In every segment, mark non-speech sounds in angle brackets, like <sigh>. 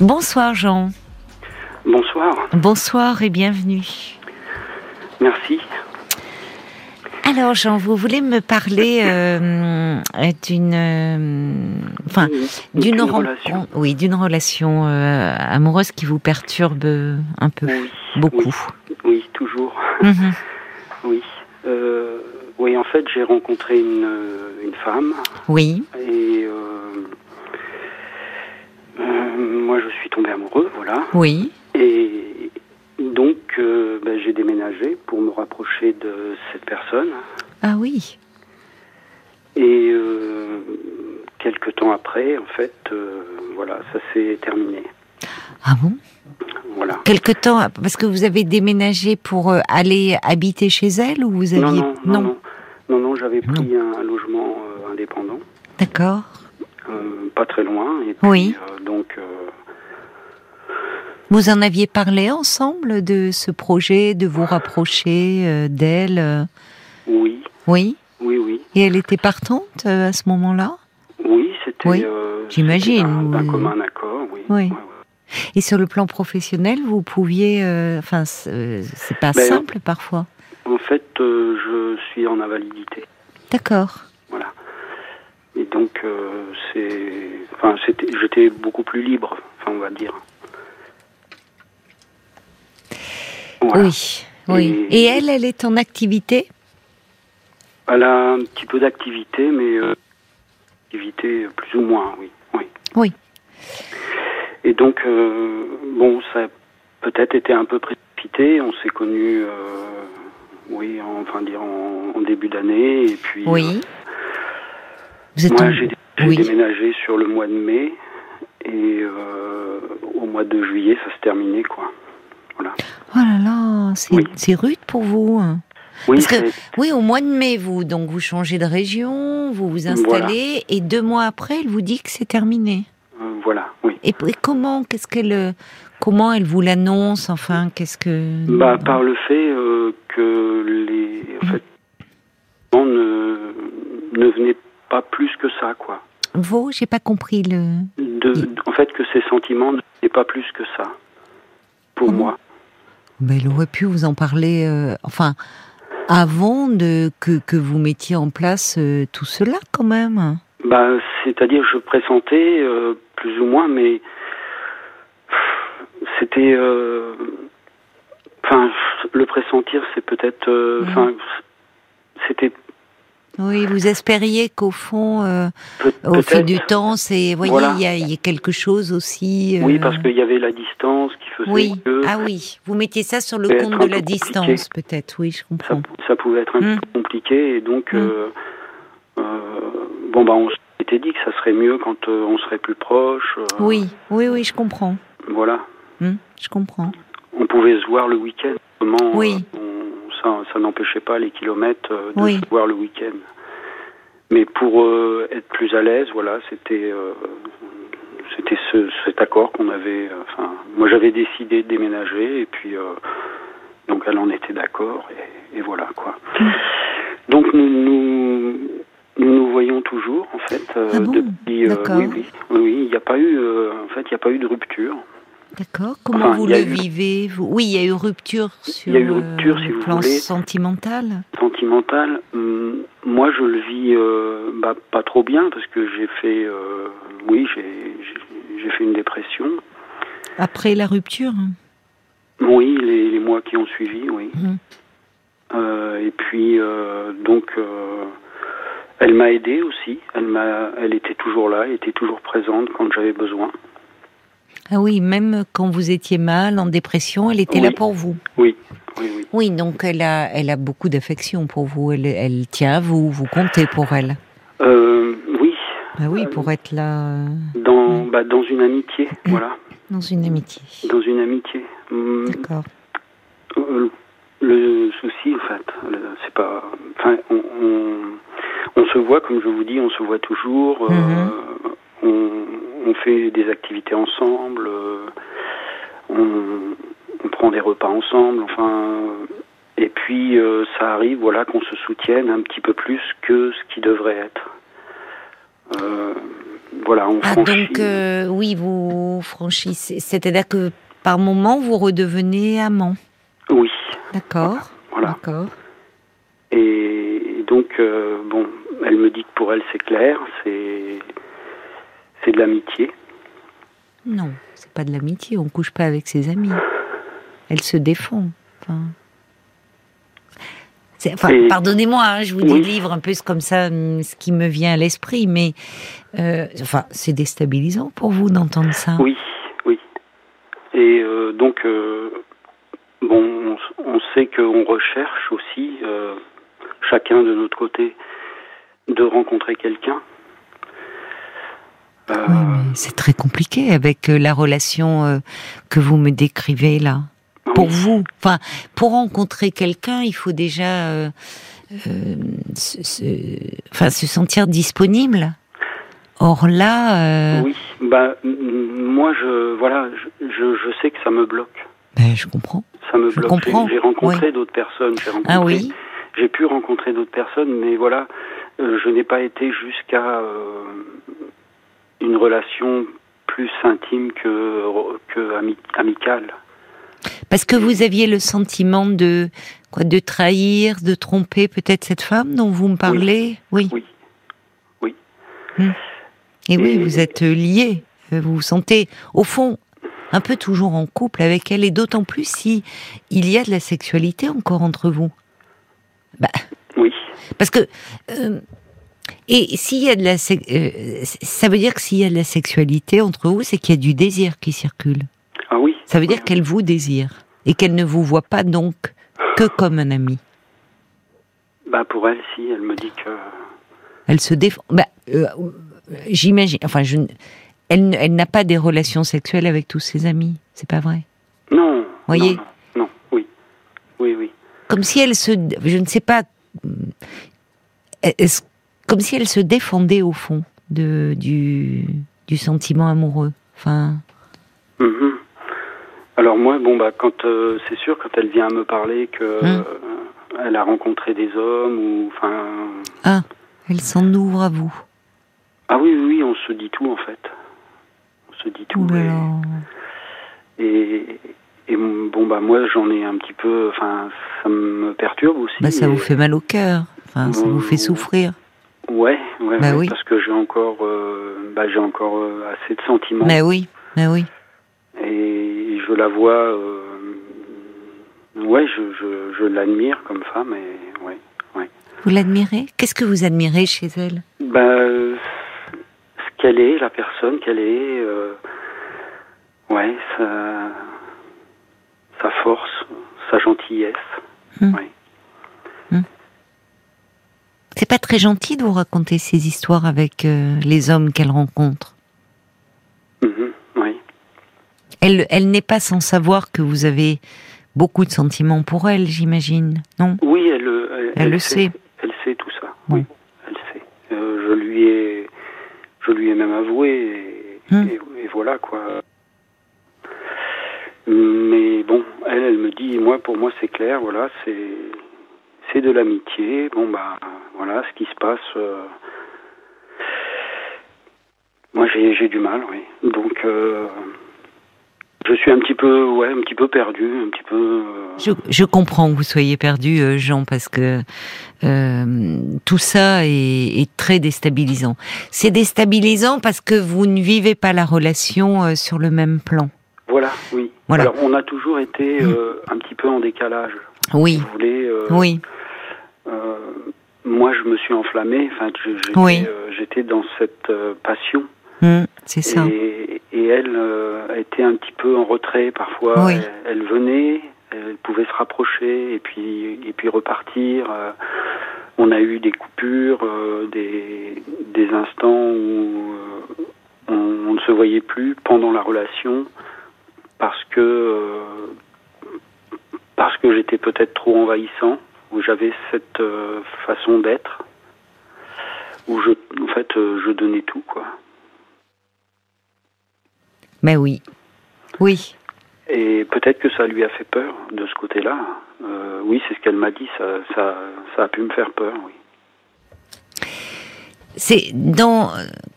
Bonsoir Jean. Bonsoir. Bonsoir et bienvenue. Merci. Alors Jean, vous voulez me parler euh, d'une, euh, enfin, d'une relation. oui, d'une relation euh, amoureuse qui vous perturbe un peu, Oui, beaucoup. Oui, toujours. Mhm. <laughs> Oui. Oui, en fait, j'ai rencontré une, une femme Oui, et moi, je suis tombé amoureux, voilà. oui, Et donc, euh, ben, j'ai déménagé pour me rapprocher de cette personne. ah oui, Et euh, quelques temps après, en fait, euh, voilà, ça s'est terminé. ah bon? Voilà. Quelque temps, parce que vous avez déménagé pour aller habiter chez elle ou vous aviez Non, non, non, non, non, non, j'avais pris un logement indépendant. D'accord. Euh, pas très loin. Et puis, Oui. euh, donc, euh, Vous en aviez parlé ensemble de ce projet, de vous rapprocher euh, d'elle. euh, oui, Oui? oui, oui. Et elle était partante euh, à ce moment-là? Oui, c'était. Oui, euh, j'imagine, c'était Un, un oui. commun accord, oui. Oui. Ouais, ouais. Et sur le plan professionnel, vous pouviez, enfin, c'est euh, c'est pas Ben, simple parfois. En fait, euh, je suis en invalidité. D'accord. Voilà. Et donc, c'est. Enfin, j'étais beaucoup plus libre, enfin, on va dire. Voilà. Oui, oui. Et- Et elle, elle est en activité? Elle a un petit peu d'activité, mais euh, activité plus ou moins, oui. oui. Oui. Et donc, euh, bon, ça a peut-être été un peu précipité. On s'est connus, euh, oui, en, enfin dire en, en début d'année, et puis. Oui. Vous êtes moi, en- j'ai j'ai Oui. déménagé sur le mois de mai, et au mois de juillet, ça se terminait, quoi. Voilà. Oh là là, c'est Oui. rude pour vous. hein. Oui, Parce que c'est- oui, au mois de mai, vous donc vous changez de région, vous vous installez, et deux mois après, elle vous dit que c'est terminé. euh, voilà, oui. Et, et comment, qu'est-ce qu'elle, euh, comment elle vous l'annonce Enfin, qu'est-ce que Bah, par le fait euh, que les, en fait, on ne, ne venait pas plus que ça, quoi. vous, j'ai pas compris le. De, en fait, que ces sentiments ne venaient pas plus que ça, pour moi. Mais elle aurait pu vous en parler, euh, enfin, avant de que, que vous mettiez en place euh, tout cela, quand même. Bah, c'est-à-dire, je pressentais euh, plus ou moins, mais c'était, enfin, le pressentir, c'est peut-être, enfin, c'était Oui, vous espériez qu'au fond, euh, au fil du temps, c'est, voyez, Voilà. il y, y a quelque chose aussi. oui, euh, parce qu'il y avait la distance qui faisait Oui, que ah oui, vous mettiez ça sur le compte de la distance, peut-être, oui, je comprends. ça pouvait être un Mm. peu compliqué, et donc, Mm. euh, bon, bah, on s'était dit que ça serait mieux quand on serait plus proche. Oui, oui, oui, je comprends. Voilà. Hmm, je comprends. On pouvait se voir le week-end. Comment Oui. on- ça, ça n'empêchait pas les kilomètres euh, de Oui. se voir le week-end. Mais pour euh, être plus à l'aise, voilà, c'était euh, c'était ce, cet accord qu'on avait. Enfin, moi, j'avais décidé de déménager et puis euh, donc elle en était d'accord et, et voilà quoi. Mm. Donc nous nous nous nous voyons toujours en fait Ah bon depuis. oui oui oui, il n'y a pas eu en fait il n'y a pas eu de rupture. D'accord. Comment Enfin, vous le eu- vivez vous? Oui, il y a eu rupture sur euh, si le plan voulez. sentimental? sentimental, hum, moi je le vis euh, bah, pas trop bien parce que j'ai fait, euh, oui, j'ai fait une dépression. Après la rupture? Oui, les, les mois qui ont suivi, oui. Euh, et puis donc, elle m'a aidé aussi. Elle m'a, elle était toujours là, elle était toujours présente quand j'avais besoin. Ah oui, même quand vous étiez mal, en dépression, elle était Oui. là pour vous. Oui, oui, oui. Oui, donc elle a, elle a beaucoup d'affection pour vous. Elle, elle tient à vous, vous comptez pour elle. Euh, oui, Ah oui, Euh, pour être là dans, bah, dans une amitié, <clears throat> voilà, dans une amitié. dans une amitié. Hum, D'accord. Euh, Le souci, en fait, c'est pas. Enfin, on, on, on se voit, comme je vous dis, on se voit toujours. euh, Mhm. on, on fait des activités ensemble. euh, on, on prend des repas ensemble. Enfin, et puis euh, ça arrive, voilà, qu'on se soutienne un petit peu plus que ce qui devrait être. Euh, voilà, on Ah, franchit. donc, oui, vous franchissez. C'est-à-dire que par moment, vous redevenez amant. Oui, D'accord. voilà. D'accord. Et donc, euh, bon, elle me dit que pour elle c'est clair, c'est c'est de l'amitié. Non, c'est pas de l'amitié. On couche pas avec ses amis. Elle se défend. Enfin. enfin, pardonnez-moi, hein, je vous Oui. délivre un peu comme ça hum, ce qui me vient à l'esprit, mais euh, enfin, c'est déstabilisant pour vous d'entendre ça. Oui, oui. Et euh, donc, euh, bon, on, on sait qu'on recherche aussi, chacun de notre côté, de rencontrer quelqu'un. Euh, Oui, c'est très compliqué avec euh, la relation euh, que vous me décrivez là. Pour oui. vous, enfin, pour rencontrer quelqu'un, il faut déjà euh, euh, se, se- enfin, se sentir disponible. Or là, Oui, bah, moi, je, voilà, je, je, je sais que ça me bloque. ben, je comprends. Ça me Je bloque. comprends, J'ai rencontré d'autres personnes. Rencontré, Ah oui, j'ai pu rencontrer d'autres personnes, mais voilà, euh, je n'ai pas été jusqu'à euh, une relation plus intime que, que ami- amicale. parce que vous aviez le sentiment de quoi, de trahir, de tromper peut-être cette femme dont vous me parlez? Oui. Oui. Oui. Hmm. Et oui, vous êtes liés. Euh, Vous vous sentez, au fond, un peu toujours en couple avec elle, et d'autant plus si il y a de la sexualité encore entre vous. Bah, Oui. parce que euh, et s'il y a de la, euh, ça veut dire que s'il y a de la sexualité entre vous, c'est qu'il y a du désir qui circule. Ah oui. Ça veut dire Oui. qu'elle vous désire et qu'elle ne vous voit pas donc que comme un ami. Bah pour elle, si, elle me dit que. Elle se défend. Bah, euh, j'imagine. Enfin, je, elle, elle n'a pas des relations sexuelles avec tous ses amis. C'est pas vrai? Non. Voyez? Non, non, non, oui. Oui, oui. Comme si elle se, je ne sais pas, est-ce- comme si elle se défendait au fond de du du sentiment amoureux. Enfin, Mhm. Alors moi, bon bah quand euh, c'est sûr quand elle vient me parler que Hmm. euh, elle a rencontré des hommes ou enfin ah, elle s'en ouvre à vous. ah oui oui oui, on se dit tout en fait. On se dit tout. Et- là. Et, et bon bah moi j'en ai un petit peu, enfin ça me perturbe aussi. Bah, ça et- vous fait mal au cœur. Enfin, ça vous fait souffrir. Ouais, ouais, Bah ouais, oui. parce que j'ai encore, euh, bah, j'ai encore euh, assez de sentiments Mais oui, mais oui. et je la vois, euh, ouais, je, je, je l'admire comme femme et ouais, ouais. Vous l'admirez? Qu'est-ce que vous admirez chez elle? Bah, ce qu'elle est, la personne qu'elle est, ouais, sa, sa force, sa gentillesse, Hmm. ouais. C'est pas très gentil de vous raconter ces histoires avec euh, les hommes qu'elle rencontre. Mhm, oui. Elle, elle n'est pas sans savoir que vous avez beaucoup de sentiments pour elle, j'imagine, non? Oui, elle, elle, Elle le sait. Elle sait tout ça. Oui, elle sait. Euh, je lui ai, je lui ai même avoué et, Hmm. et- et voilà quoi. Mais bon, elle, elle me dit, moi, pour moi, c'est clair. Voilà, c'est, c'est de l'amitié. Bon bah, voilà, ce qui se passe. euh, moi, j'ai, du mal, oui. Donc, euh, je suis un petit peu, ouais, un petit peu perdu, un petit peu. euh, je, je comprends que vous soyez perdu, Jean, parce que tout ça est, est très déstabilisant. C'est déstabilisant parce que vous ne vivez pas la relation sur le même plan. Voilà, oui. Voilà. Alors, on a toujours été euh, un petit peu en décalage. Oui, Si vous voulez. euh, oui, euh, moi, je me suis enflammé. Enfin, j'étais, Oui. dans cette passion. hum, c'est ça. Et, et elle était un petit peu en retrait parfois. Oui. Elle, elle venait, elle pouvait se rapprocher et puis et puis repartir. On a eu des coupures, des des instants où on, on ne se voyait plus pendant la relation parce que euh, parce que j'étais peut-être trop envahissant, où j'avais cette euh, façon d'être, où je en fait euh, je donnais tout quoi. Mais oui, oui. Et peut-être que ça lui a fait peur de ce côté-là. Euh, oui, c'est ce qu'elle m'a dit, ça, ça, ça a pu me faire peur, oui. C'est dans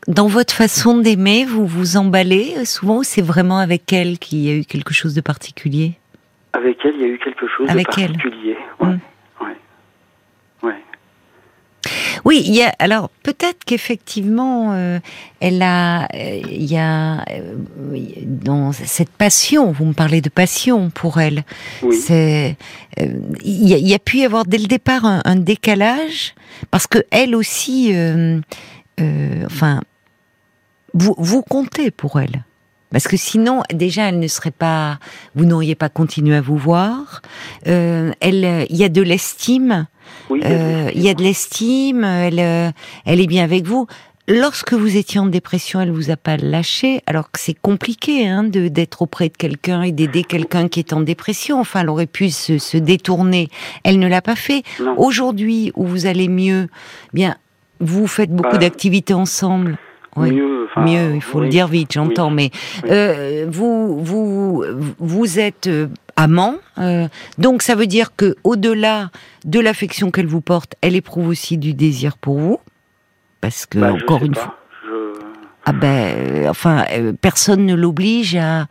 dans votre façon d'aimer, vous vous emballez souvent ou c'est vraiment avec elle qu'il y a eu quelque chose de particulier? Avec elle, il y a eu quelque chose Avec de particulier. Ouais. Mm. Ouais. Ouais. Oui, il y a alors peut-être qu'effectivement euh, elle a euh, il y a euh, dans cette passion, vous me parlez de passion pour elle. Oui. C'est euh, il y, a, il y a pu y avoir dès le départ un, un décalage parce que elle aussi euh, euh, enfin vous vous comptez pour elle. Parce que sinon, déjà, elle ne serait pas, vous n'auriez pas continué à vous voir. Euh, elle, il y a de l'estime, Oui, il y a euh, il y a de l'estime, elle, euh, elle est bien avec vous. Lorsque vous étiez en dépression, elle vous a pas lâché, alors que c'est compliqué hein, de d'être auprès de quelqu'un et d'aider quelqu'un qui est en dépression. Enfin, elle aurait pu se, se détourner. Elle ne l'a pas fait. Aujourd'hui, où vous allez mieux, bien, vous faites beaucoup Bah, d'activités ensemble. Oui. Mieux, il faut oui. le dire vite, j'entends, mais euh, vous vous vous êtes euh, amant, euh, donc ça veut dire que au-delà de l'affection qu'elle vous porte, elle éprouve aussi du désir pour vous, parce que Bah, encore une pas. fois, Je... ah ben, enfin, euh, personne ne l'oblige à-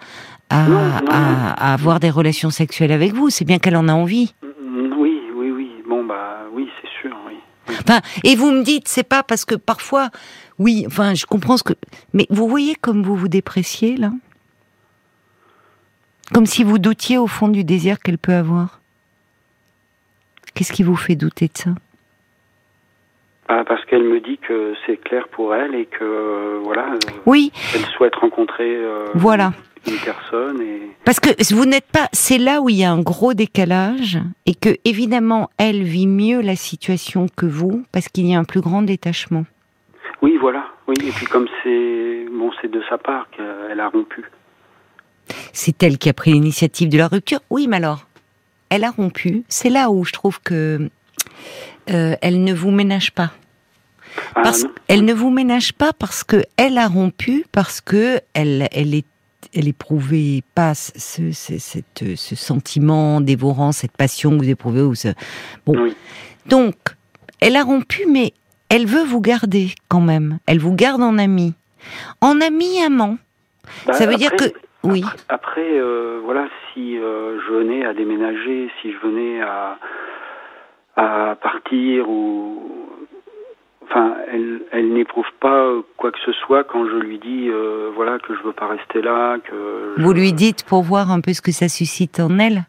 à avoir des relations sexuelles avec vous. C'est bien qu'elle en a envie. Mm, Oui, oui, oui. Bon, bah, oui, c'est sûr, oui. Enfin, et vous me dites, c'est pas parce que parfois, oui, enfin, je comprends ce que, mais vous voyez comme vous vous dépréciez là, comme si vous doutiez au fond du désir qu'elle peut avoir. Qu'est-ce qui vous fait douter de ça? Bah, parce qu'elle me dit que c'est clair pour elle et que, euh, voilà, euh, Oui, elle souhaite rencontrer euh, voilà. Une personne et... Parce que vous n'êtes pas, c'est là où il y a un gros décalage et que évidemment elle vit mieux la situation que vous parce qu'il y a un plus grand détachement. Oui, voilà. Oui, et puis comme c'est bon, c'est de sa part qu'elle a rompu. C'est elle qui a pris l'initiative de la rupture. Oui, mais alors, elle a rompu. C'est là où je trouve que euh, elle ne vous ménage pas. Ah, Parce elle ne vous ménage pas parce que elle a rompu parce que elle elle est elle éprouvait pas ce, ce, cette- ce sentiment dévorant, cette passion que vous éprouvez. Ou ce... Bon, Oui. donc elle a rompu, mais elle veut vous garder quand même. Elle vous garde en ami, en ami amant. Bah, Ça veut dire que oui. Après, après, euh, voilà, si euh, je venais à déménager, si je venais à, à partir ou. Enfin, elle, elle n'éprouve pas quoi que ce soit quand je lui dis, euh, voilà, que je veux pas rester là, que. je- Vous lui dites pour voir un peu ce que ça suscite en elle.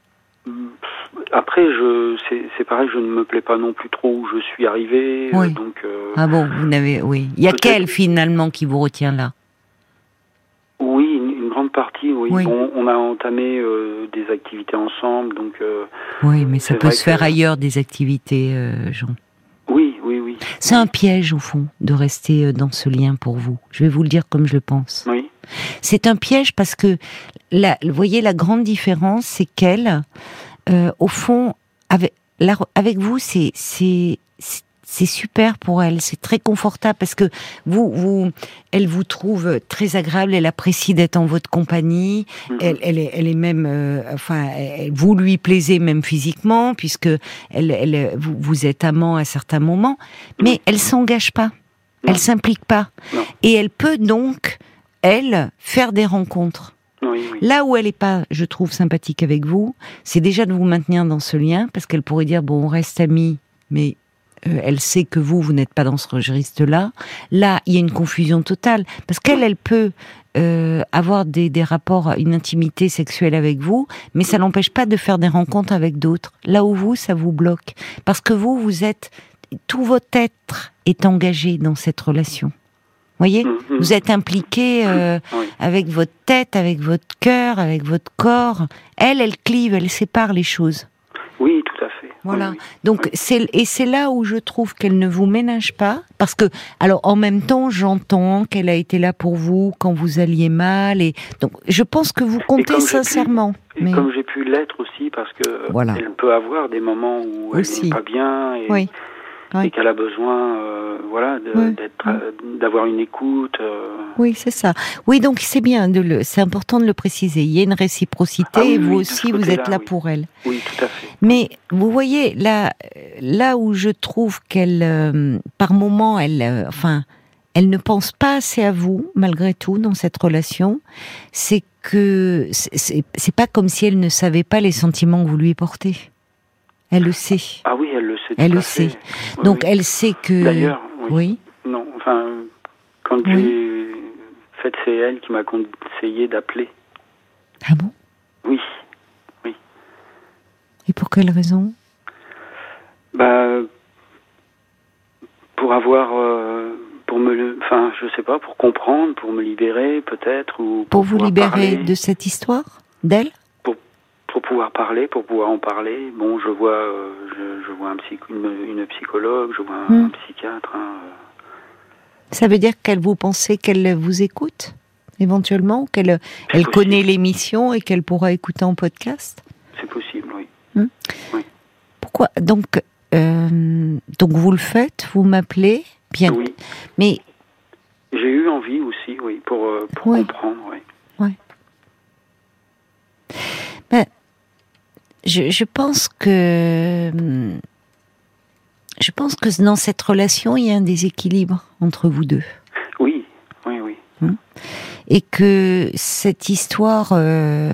Après, je, c'est, c'est pareil, je ne me plais pas non plus trop où je suis arrivé, euh, Oui. donc. euh, Ah bon, vous n'avez, oui. Il y a qu'elle finalement qui vous retient là. Oui, une, une grande partie, oui. Oui. Bon, on a entamé euh, des activités ensemble, donc. Oui, mais ça peut se faire que- ailleurs des activités, Jean. C'est un piège au fond de rester euh, dans ce lien pour vous. Je vais vous le dire comme je le pense. Oui. C'est un piège parce que, la, vous voyez, la grande différence, c'est qu'elle, euh, au fond, avec, la- avec vous, c'est c'est super pour elle, c'est très confortable parce que vous, vous, elle vous trouve très agréable, elle apprécie d'être en votre compagnie, Mhm. elle, elle est, elle est même, euh, enfin, elle- vous lui plaisez même physiquement puisque elle, elle, vous, vous êtes amant à certains moments, mais elle s'engage pas, elle s'implique pas, Non. et elle peut donc, elle, faire des rencontres. Oui, oui. Là où elle est pas, je trouve, sympathique avec vous, c'est déjà de vous maintenir dans ce lien, parce qu'elle pourrait dire, bon, on reste amis, mais euh, elle sait que vous, vous n'êtes pas dans ce registre-là. Là, il y a une confusion totale, parce qu'elle, elle peut euh, avoir des, des rapports, une intimité sexuelle avec vous, mais ça n'empêche pas de faire des rencontres avec d'autres. Là où vous, ça vous bloque, parce que vous, vous êtes, tout votre être est engagé dans cette relation. Voyez, Mhm. vous êtes impliqué euh, Oui. avec votre tête, avec votre cœur, avec votre corps. Elle, elle clive, elle sépare les choses. Oui. Voilà. Donc c'est et c'est là où je trouve qu'elle ne vous ménage pas parce que alors en même temps j'entends qu'elle a été là pour vous quand vous alliez mal et donc je pense que vous comptez pu- sincèrement. Et mais comme j'ai pu l'être aussi, parce que Voilà. elle peut avoir des moments où elle n'est pas bien. Et, Oui. Oui. et qu'elle a besoin, euh, voilà, euh, d'avoir une écoute. euh, Oui, c'est ça. Oui, donc c'est bien de le, c'est important de le préciser. Il y a une réciprocité Ah oui, et vous oui, de aussi vous êtes là pour elle. oui, tout à fait. Mais vous voyez là, là où je trouve qu'elle, euh, par moment, elle, euh, enfin, elle ne pense pas assez à vous malgré tout dans cette relation. C'est que c'est- pas comme si elle ne savait pas les sentiments que vous lui portez. Elle le sait. Ah oui, elle le sait. Elle le sait. Oui, Donc oui. elle sait que. D'ailleurs, oui. oui. Non, enfin, quand Oui. j'ai fait, c'est elle qui m'a conseillé d'appeler. Ah bon? Oui. Et pour quelle raison? Bah, pour avoir, euh, pour me, enfin, je sais pas, pour comprendre, pour me libérer peut-être ou Pour vous pouvoir libérer parler, de cette histoire? D'elle? Pour pouvoir parler, pour pouvoir en parler. Bon, je vois, euh, je, je vois un une, une psychologue, je vois un, Hmm. un psychiatre. hein, euh. Ça veut dire qu'elle vous pensez qu'elle vous écoute éventuellement, qu'elle elle possible. connaît l'émission et qu'elle pourra écouter en podcast? C'est possible, oui. Pourquoi? Donc, euh, donc vous le faites, vous m'appelez, bien. Oui. Mais J'ai eu envie aussi, oui, pour, pour Ouais. comprendre, oui. Je, je pense que je pense que dans cette relation, il y a un déséquilibre entre vous deux. Oui, oui, oui. et que cette histoire, euh,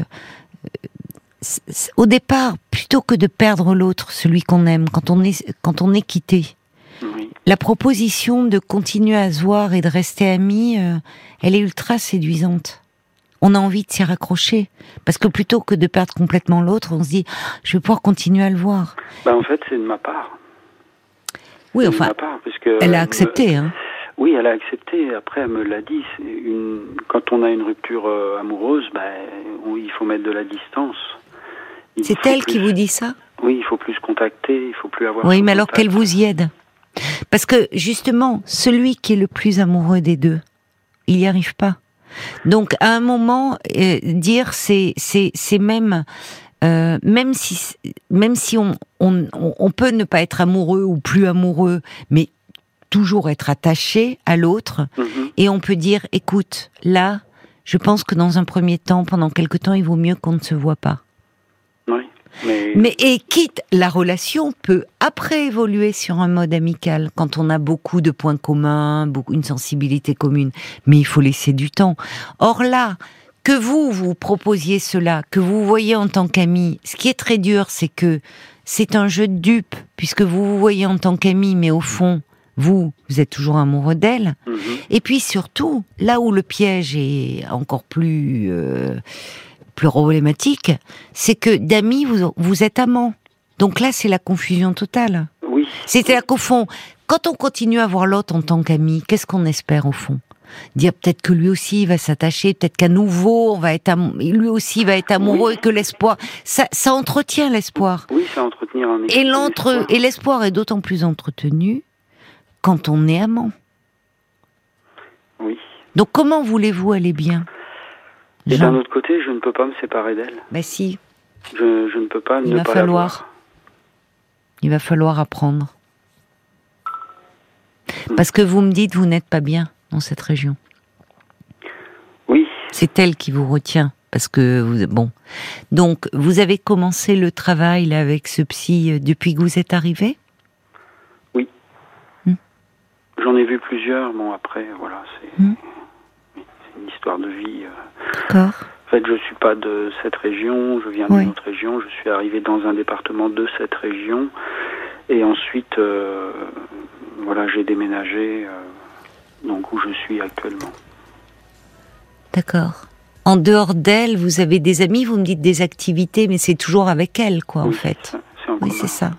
au départ, plutôt que de perdre l'autre, celui qu'on aime, quand on est quand on est quitté, Oui, la proposition de continuer à se voir et de rester amis, euh, elle est ultra séduisante. On a envie de s'y raccrocher parce que plutôt que de perdre complètement l'autre, on se dit je vais pouvoir continuer à le voir. bah, en fait, c'est de ma part. Oui, enfin, ma part, parce que elle a me- accepté. Hein. Oui, elle a accepté. Après, elle me l'a dit. Une... Quand on a une rupture euh, amoureuse, ben, oui, il faut mettre de la distance. C'est elle qui vous dit ça? Oui, il faut plus se contacter, il faut plus avoir. Oui, mais alors qu'elle vous y aide? Parce que justement, celui qui est le plus amoureux des deux, il n'y arrive pas. Donc à un moment, euh, dire c'est c'est c'est même euh, même si même si on, on on peut ne pas être amoureux ou plus amoureux, mais toujours être attaché à l'autre Mhm. et on peut dire écoute là, je pense que dans un premier temps, pendant quelque temps, il vaut mieux qu'on ne se voit pas. Mais, Mais et quitte, la relation peut après évoluer sur un mode amical quand on a beaucoup de points communs, beaucoup une sensibilité commune. Mais il faut laisser du temps. Or là, que vous vous proposiez cela, que vous voyez en tant qu'ami, ce qui est très dur, c'est que c'est un jeu de dupes puisque vous vous voyez en tant qu'ami, mais au fond, vous, vous êtes toujours amoureux d'elle. Mhm. Et puis surtout, là où le piège est encore plus euh, plus problématique, c'est que d'amis vous vous êtes amants. Donc là, c'est la confusion totale. oui, C'est-à-dire qu'au fond, quand on continue à voir l'autre en tant qu'ami, qu'est-ce qu'on espère au fond? Dire peut-être que lui aussi va s'attacher, peut-être qu'à nouveau on va être am- lui aussi va être amoureux Oui. et que l'espoir, ça, ça entretient l'espoir. oui, c'est entretenir un Et l'entre et l'espoir est d'autant plus entretenu quand on est amant. Oui. Donc comment voulez-vous aller bien? Et d'un autre côté, je ne peux pas me séparer d'elle. Ben si, Je, je ne peux pas Il ne va pas falloir. il va falloir apprendre. Parce que vous me dites vous n'êtes pas bien dans cette région. Oui, C'est elle qui vous retient parce que vous bon. Donc vous avez commencé le travail là avec ce psy euh, depuis que vous êtes arrivé j'en ai vu plusieurs. Bon, après, voilà, c'est Mhm. Une histoire de vie. euh. D'accord. En fait, je suis pas de cette région, je viens Oui. d'une autre région. Je suis arrivé dans un département de cette région, et ensuite, euh, voilà, j'ai déménagé, euh, donc où je suis actuellement. D'accord. En dehors d'elle, vous avez des amis, vous me dites des activités, mais c'est toujours avec elle, quoi, en fait. c'est Oui, c'est ça.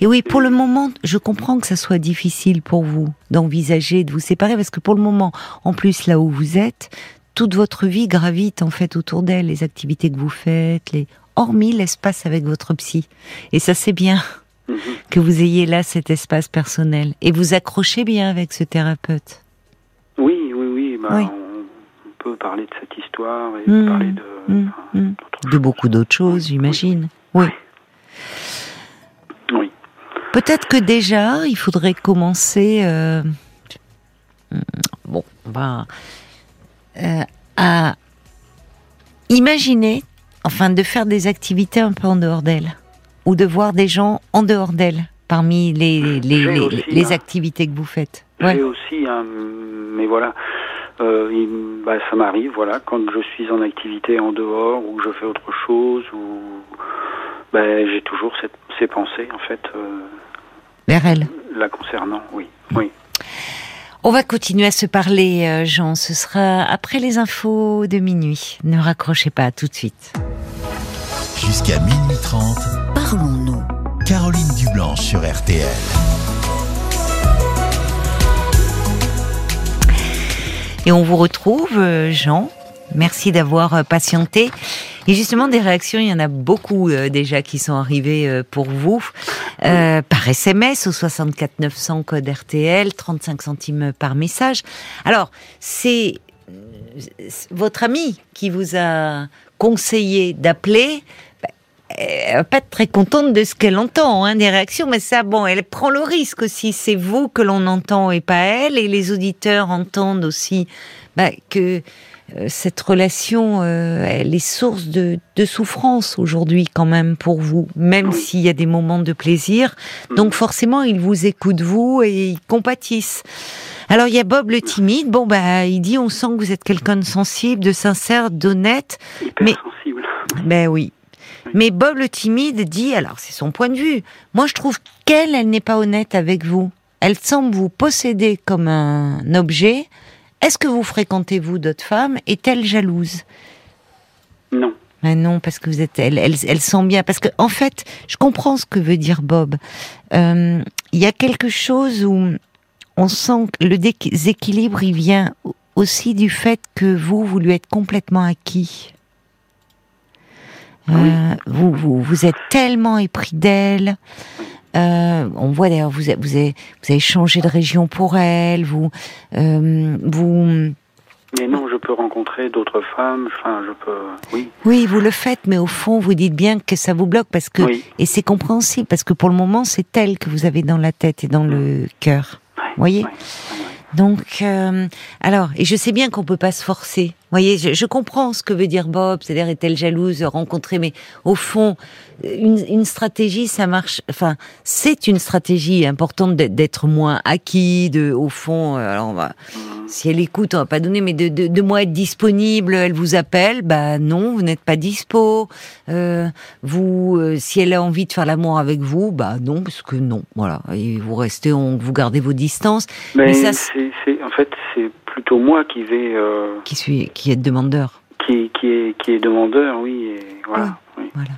Et oui, pour le moment, je comprends que ça soit difficile pour vous d'envisager de vous séparer, parce que pour le moment, en plus, là où vous êtes, toute votre vie gravite en fait autour d'elle, les activités que vous faites, les hormis l'espace avec votre psy. Et ça, c'est bien Mhm. que vous ayez là cet espace personnel. Et vous accrochez bien avec ce thérapeute. Oui, oui, oui. bah, Oui. On, on peut parler de cette histoire et Mhm. parler de, enfin, De choses. beaucoup d'autres choses, j'imagine. Oui. Oui. Peut-être que déjà, il faudrait commencer. Euh, bon, on va euh, à imaginer, enfin, de faire des activités un peu en dehors d'elle, ou de voir des gens en dehors d'elle parmi les les, les, activités que vous faites. J'ai aussi, mais voilà. Euh, bah, ça m'arrive, voilà, quand je suis en activité en dehors ou je fais autre chose, ou ben, j'ai toujours cette, ces pensées, en fait. Euh, Vers elle La concernant, oui. oui. On va continuer à se parler, euh, Jean. Ce sera après les infos de minuit. Ne raccrochez pas tout de suite. Jusqu'à minuit 30, parlons-nous. Caroline Dublanche sur RTL. Et on vous retrouve, euh, Jean. Merci d'avoir euh, patienté. Et justement, des réactions, il y en a beaucoup euh, déjà qui sont arrivées pour vous. Par SMS au 64 900 code RTL, 35 centimes par message. Alors, c'est votre ami qui vous a conseillé d'appeler elle va pas être très contente de ce qu'elle entend, hein, des réactions, mais ça, bon, elle prend le risque aussi. C'est vous que l'on entend et pas elle, et les auditeurs entendent aussi bah, que euh, cette relation, euh, elle est source de, de souffrance aujourd'hui quand même pour vous, même s'il y a des moments de plaisir. Donc forcément, ils vous écoutent vous et ils compatissent. Alors il y a Bob le timide. Bon bah il dit on sent que vous êtes quelqu'un de sensible, de sincère, d'honnête. Mais sensible. Ben oui. Mais Bob le timide dit, alors c'est son point de vue, moi je trouve qu'elle, elle n'est pas honnête avec vous. Elle semble vous posséder comme un objet. Est-ce que vous fréquentez, vous, d'autres femmes Est-elle jalouse Non. Mais non, parce que vous êtes, elle, elle, elle sent bien. Parce que, en fait, je comprends ce que veut dire Bob. Euh, il y a quelque chose où on sent que le déséquilibre, il vient aussi du fait que vous, vous lui êtes complètement acquis. Euh, vous, vous, vous, êtes tellement épris d'elle. Euh, on voit d'ailleurs, vous, vous, avez, vous avez changé de région pour elle. Vous, euh, vous. Mais non, je peux rencontrer d'autres femmes. Enfin, je peux. Oui. Oui, vous le faites, mais au fond, vous dites bien que ça vous bloque parce que et c'est compréhensible parce que pour le moment, c'est elle que vous avez dans la tête et dans le cœur. Vous voyez. Donc, euh, alors, et je sais bien qu'on peut pas se forcer. Voyez, je, je, comprends ce que veut dire Bob, c'est-à-dire est-elle jalouse, rencontrer, mais au fond, une, une stratégie, ça marche. Enfin, c'est une stratégie importante d'être moins acquis, de, au fond. Euh, alors, on va, si elle écoute, on va pas donner, mais de, de, de moi être disponible, elle vous appelle, bah non, vous n'êtes pas dispo. Euh, vous, euh, si elle a envie de faire l'amour avec vous, bah non, parce que non, voilà. Et vous restez, on, vous gardez vos distances. Mais, mais ça, c'est, fait, c'est plutôt moi qui vais. Euh... Qui suis, qui est demandeur. Qui, qui est, qui est demandeur, oui. Et voilà. Oui. Voilà.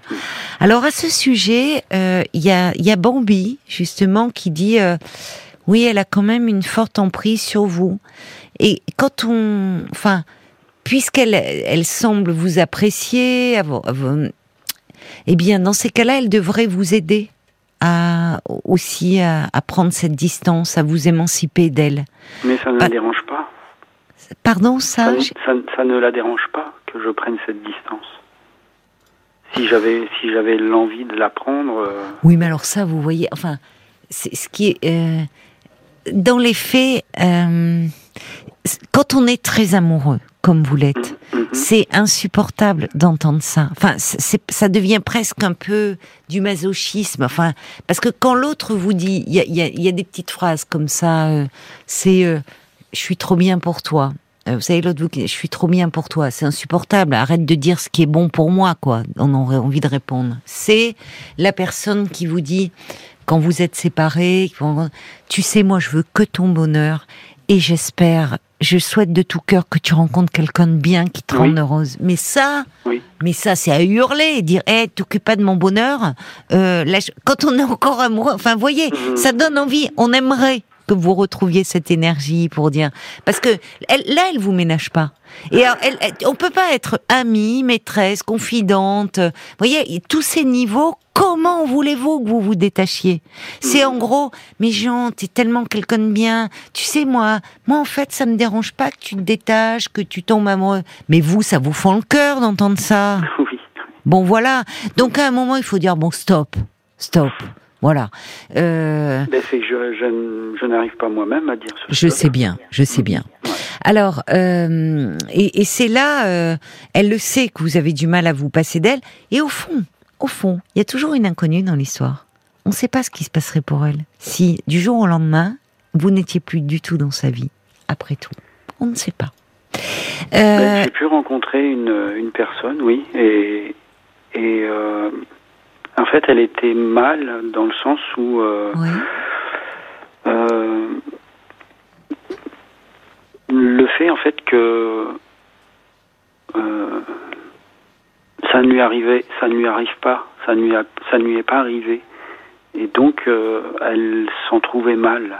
Alors à ce sujet, euh, il y, a, y a Bambi justement qui dit euh, oui, elle a quand même une forte emprise sur vous. Et quand on, enfin, puisqu'elle elle semble vous apprécier, eh bien, dans ces cas-là, elle devrait vous aider à aussi à, à, prendre cette distance, à vous émanciper d'elle. Mais ça ne la dérange pas. Pardon, ça ça, ça ça ne la dérange pas que je prenne cette distance. Si j'avais si j'avais l'envie de la prendre. Euh... Oui, mais alors ça, vous voyez, enfin, c'est ce qui est euh, dans les faits. Euh, quand on est très amoureux, comme vous l'êtes, c'est insupportable d'entendre ça. Enfin, ça devient presque un peu du masochisme. Enfin, parce que quand l'autre vous dit, il y a, des petites phrases comme ça. Euh, c'est, euh, je suis trop bien pour toi. Euh, vous savez, l'autre vous dit, je suis trop bien pour toi. C'est insupportable. Arrête de dire ce qui est bon pour moi, quoi. On aurait envie de répondre. C'est la personne qui vous dit, quand vous êtes séparés, tu sais, moi, je veux que ton bonheur et j'espère, je souhaite de tout cœur que tu rencontres quelqu'un de bien qui te oui. rende heureuse. Mais ça, oui. mais ça, c'est à hurler et dire, hé, hey, t'occupe pas de mon bonheur. Euh, là, quand on est encore amoureux, enfin, voyez, mmh. ça donne envie. On aimerait que vous retrouviez cette énergie pour dire, parce que elle, là, elle vous ménage pas. Et alors, elle, elle, on peut pas être amie, maîtresse, confidente. Vous voyez, tous ces niveaux, comment voulez-vous que vous vous détachiez? C'est en gros, mais Jean, t'es tellement quelqu'un de bien. Tu sais, moi, moi en fait, ça me dérange pas que tu te détaches, que tu tombes amoureux. Mais vous, ça vous fend le cœur d'entendre ça. <laughs> Oui. Bon, voilà. Donc à un moment, il faut dire bon, stop, stop. Voilà. Euh... Ben, je, je, je n'arrive pas moi-même à dire ce Je sais bien, je sais bien. Alors, euh, et, et c'est là, euh, elle le sait que vous avez du mal à vous passer d'elle. Et au fond, au fond, il y a toujours une inconnue dans l'histoire. On ne sait pas ce qui se passerait pour elle si, du jour au lendemain, vous n'étiez plus du tout dans sa vie. Après tout, on ne sait pas. J'ai pu rencontrer une, une personne, oui, et, et en fait, elle était mal dans le sens où euh, euh, le fait en fait que euh, ça ne lui arrivait, ça ne lui arrive pas, ça ne lui, ça ne lui est pas arrivé, et donc elle s'en trouvait mal.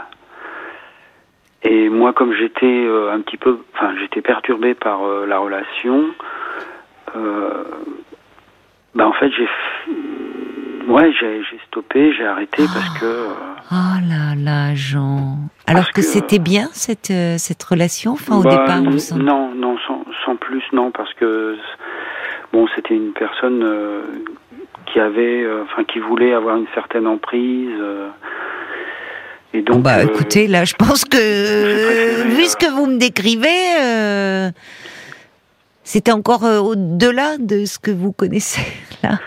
Et moi, comme j'étais un petit peu, enfin, j'étais perturbé par la relation. Bah en fait, j'ai Ouais, j'ai stoppé, j'ai arrêté parce que. Euh, oh là là, Jean. Alors que, c'était bien cette euh, cette relation, enfin au bah, départ, Non, non, sans, sans, plus, non, parce que bon, c'était une personne euh, qui avait, enfin, qui voulait avoir une certaine emprise. et donc. Bah, écoutez, là, je pense que vu ce que vous me décrivez, c'était encore au-delà de ce que vous connaissez <laughs> là?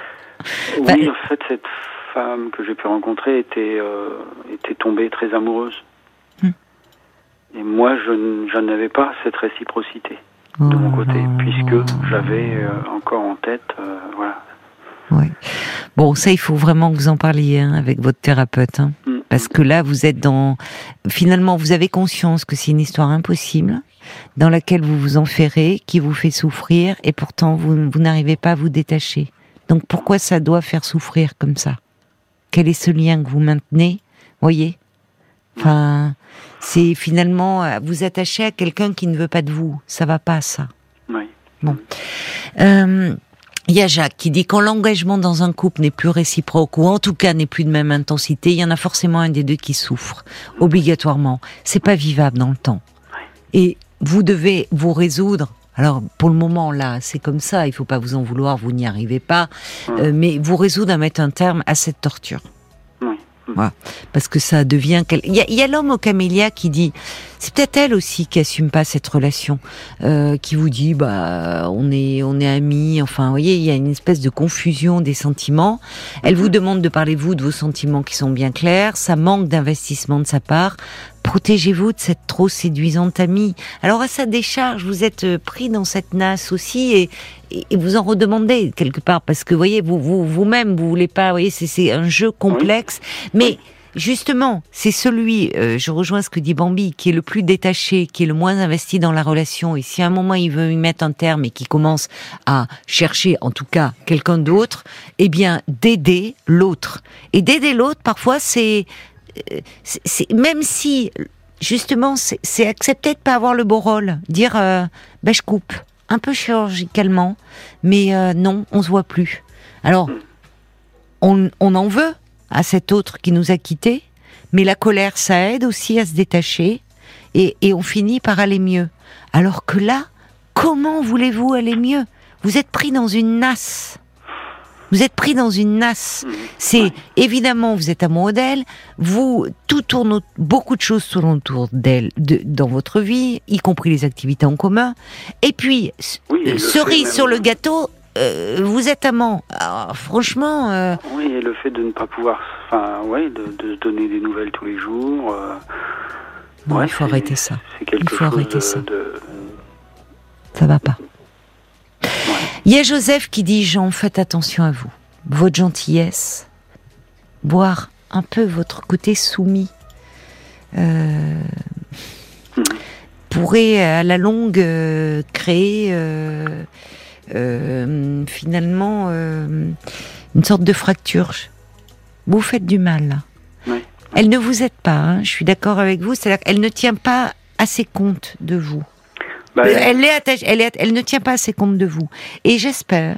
Oui, en fait, cette femme que j'ai pu rencontrer était, euh, était tombée très amoureuse. Hmm. Et moi, je, n'avais pas cette réciprocité de mon côté, oh. puisque j'avais euh, encore en tête, euh, voilà. Oui. Bon, ça, il faut vraiment que vous en parliez hein, avec votre thérapeute, hein. hmm. Parce que là, vous êtes dans. Finalement, vous avez conscience que c'est une histoire impossible, dans laquelle vous vous enferrez, qui vous fait souffrir, et pourtant vous, vous n'arrivez pas à vous détacher. Donc pourquoi ça doit faire souffrir comme ça? Quel est ce lien que vous maintenez? Voyez? Enfin, c'est finalement vous attacher à quelqu'un qui ne veut pas de vous. Ça va pas, ça. Oui. Bon. Euh, il y a Jacques qui dit quand l'engagement dans un couple n'est plus réciproque ou en tout cas n'est plus de même intensité, il y en a forcément un des deux qui souffre obligatoirement. C'est pas vivable dans le temps. Et vous devez vous résoudre alors pour le moment là, c'est comme ça, il faut pas vous en vouloir, vous n'y arrivez pas, euh, mais vous résoudre à mettre un terme à cette torture. Voilà. Parce que ça devient. Il y a, a l'homme au camélia qui dit, c'est peut-être elle aussi qui assume pas cette relation, euh, qui vous dit, bah, on est, on est amis. Enfin, vous voyez, il y a une espèce de confusion des sentiments. Elle vous demande de parler vous de vos sentiments qui sont bien clairs. Ça manque d'investissement de sa part. Protégez-vous de cette trop séduisante amie. Alors à sa décharge, vous êtes euh, pris dans cette nasse aussi et, et vous en redemandez quelque part parce que vous voyez vous vous vous-même vous voulez pas. Vous voyez, c'est un jeu complexe, mais justement, c'est celui, euh, je rejoins ce que dit Bambi, qui est le plus détaché, qui est le moins investi dans la relation. Et si à un moment il veut y mettre un terme et qui commence à chercher, en tout cas, quelqu'un d'autre, eh bien, d'aider l'autre. Et d'aider l'autre, parfois, c'est c'est même si justement c'est accepter de pas avoir le beau rôle, dire ben je coupe un peu chirurgicalement, mais euh, non, on se voit plus. Alors on, on en veut à cet autre qui nous a quittés, mais la colère ça aide aussi à se détacher et, et on finit par aller mieux. Alors que là, comment voulez-vous aller mieux? Vous êtes pris dans une nasse. Vous êtes pris dans une nasse. Mmh. C'est évidemment vous êtes amoureux d'elle. Vous tout tourne beaucoup de choses tournent autour d'elle de, dans votre vie, y compris les activités en commun. Et puis cerise sur le gâteau, euh, vous êtes amant. franchement. Euh, oui, et le fait de ne pas pouvoir, enfin, ouais, de, de, se donner des nouvelles tous les jours. Euh, il faut arrêter ça. il faut arrêter ça. Ça va pas. Il y a Joseph qui dit Jean, faites attention à vous. Votre gentillesse, boire un peu votre côté soumis, euh, pourrait à la longue euh, créer euh, finalement une sorte de fracture. Vous faites du mal. Elle ne vous aide pas, hein, je suis d'accord avec vous, c'est-à-dire qu'elle ne tient pas assez compte de vous. Bah, elle, est attachée, elle, est, elle ne tient pas assez compte de vous. Et j'espère.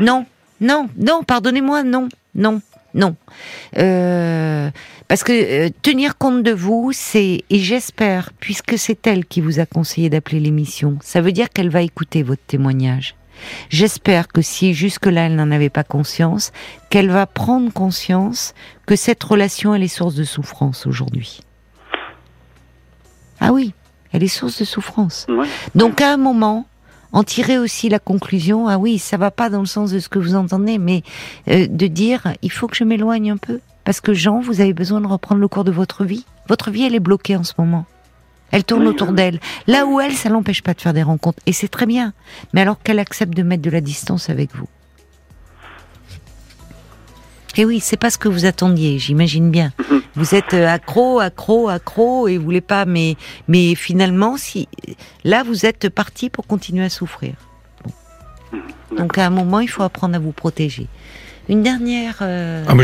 Non, non, non, pardonnez-moi, non, non, non. Euh, parce que euh, tenir compte de vous, c'est, et j'espère, puisque c'est elle qui vous a conseillé d'appeler l'émission, ça veut dire qu'elle va écouter votre témoignage. J'espère que si jusque-là elle n'en avait pas conscience, qu'elle va prendre conscience que cette relation elle est source de souffrance aujourd'hui. Ah oui, elle est source de souffrance. Donc à un moment, en tirer aussi la conclusion, ah oui, ça va pas dans le sens de ce que vous entendez, mais euh, de dire, il faut que je m'éloigne un peu. Parce que Jean, vous avez besoin de reprendre le cours de votre vie. Votre vie, elle est bloquée en ce moment. Elle tourne autour d'elle. Là où elle, ça l'empêche pas de faire des rencontres. Et c'est très bien. Mais alors qu'elle accepte de mettre de la distance avec vous. Et oui, c'est pas ce que vous attendiez, j'imagine bien. Mhm. Vous êtes euh, accro, accro, accro, et vous voulez pas, mais, mais finalement, si, là, vous êtes parti pour continuer à souffrir. Mhm. Donc à un moment, il faut apprendre à vous protéger. Une dernière. Euh... Ah,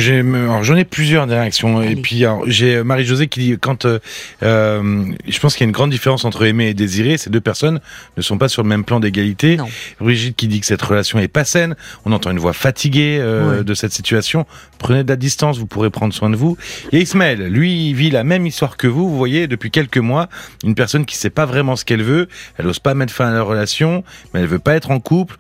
j'en ai plusieurs réactions. Et puis j'ai euh, Marie-Josée qui dit quand euh, euh, je pense qu'il y a une grande différence entre aimer et désirer. Ces deux personnes ne sont pas sur le même plan d'égalité. Brigitte qui dit que cette relation est pas saine. On entend une voix fatiguée euh, de cette situation. Prenez de la distance, vous pourrez prendre soin de vous. Et Ismaël, lui, il vit la même histoire que vous. Vous voyez, depuis quelques mois, une personne qui sait pas vraiment ce qu'elle veut. Elle ose pas mettre fin à la relation, mais elle veut pas être en couple.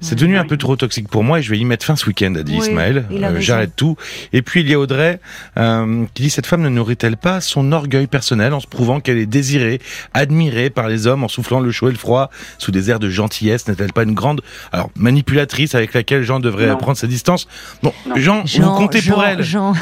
C'est devenu un peu trop toxique pour moi et je vais y mettre fin ce week-end, a dit Ismaël. Euh, j'arrête tout. Et puis il y a Audrey euh, qui dit cette femme ne nourrit-elle pas son orgueil personnel en se prouvant qu'elle est désirée, admirée par les hommes en soufflant le chaud et le froid sous des airs de gentillesse? N'est-elle pas une grande alors manipulatrice avec laquelle Jean devrait prendre sa distance? Bon, Jean, vous comptez pour elle. Jean,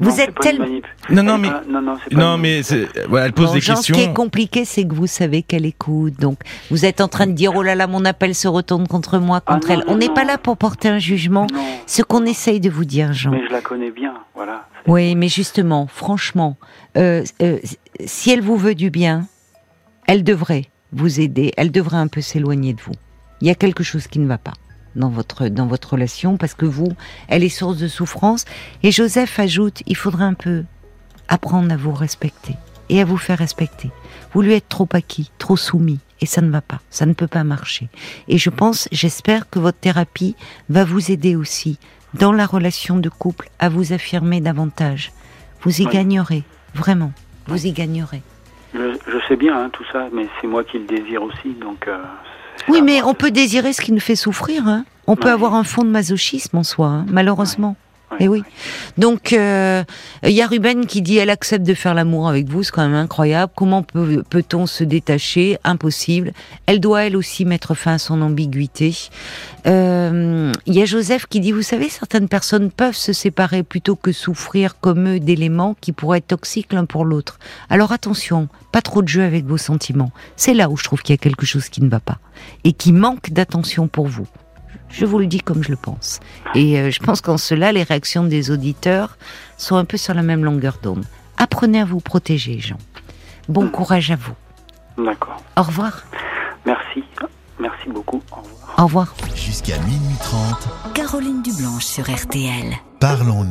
vous êtes tellement non, non, mais non, non, mais voilà, elle pose des questions. Ce qui est compliqué, c'est que vous savez qu'elle écoute. Donc, vous êtes en train de dire oh là là, mon appel se retourne contre moi. On n'est pas là pour porter un jugement. Ce qu'on essaye de vous dire, Jean. Mais je la connais bien, voilà. Oui, mais justement, franchement, euh, euh, si elle vous veut du bien, elle devrait vous aider. Elle devrait un peu s'éloigner de vous. Il y a quelque chose qui ne va pas dans votre dans votre relation parce que vous, elle est source de souffrance. Et Joseph ajoute, il faudrait un peu apprendre à vous respecter et à vous faire respecter. Vous lui êtes trop acquis, trop soumis, et ça ne va pas, ça ne peut pas marcher. Et je pense, j'espère que votre thérapie va vous aider aussi dans la relation de couple à vous affirmer davantage. Vous y gagnerez, vraiment, vous y gagnerez. Je, sais bien hein, tout ça, mais c'est moi qui le désire aussi, donc. Euh, oui, mais on peut désirer ce qui nous fait souffrir. Hein. On peut avoir un fond de masochisme en soi, hein, malheureusement. Et eh oui. Donc, euh, il y a Ruben qui dit elle accepte de faire l'amour avec vous, c'est quand même incroyable. Comment peut, on se détacher? Impossible. Elle doit elle aussi mettre fin à son ambiguïté. Euh, il y a Joseph qui dit vous savez, certaines personnes peuvent se séparer plutôt que souffrir comme eux d'éléments qui pourraient être toxiques l'un pour l'autre. Alors attention, pas trop de jeu avec vos sentiments. C'est là où je trouve qu'il y a quelque chose qui ne va pas et qui manque d'attention pour vous. Je vous le dis comme je le pense. Et euh, je pense qu'en cela, les réactions des auditeurs sont un peu sur la même longueur d'onde. Apprenez à vous protéger, Jean. Bon courage à vous. D'accord. Au revoir. Merci. Merci beaucoup. Au revoir. Au revoir. Jusqu'à minuit 30. Caroline Dublanche sur RTL. Parlons-nous.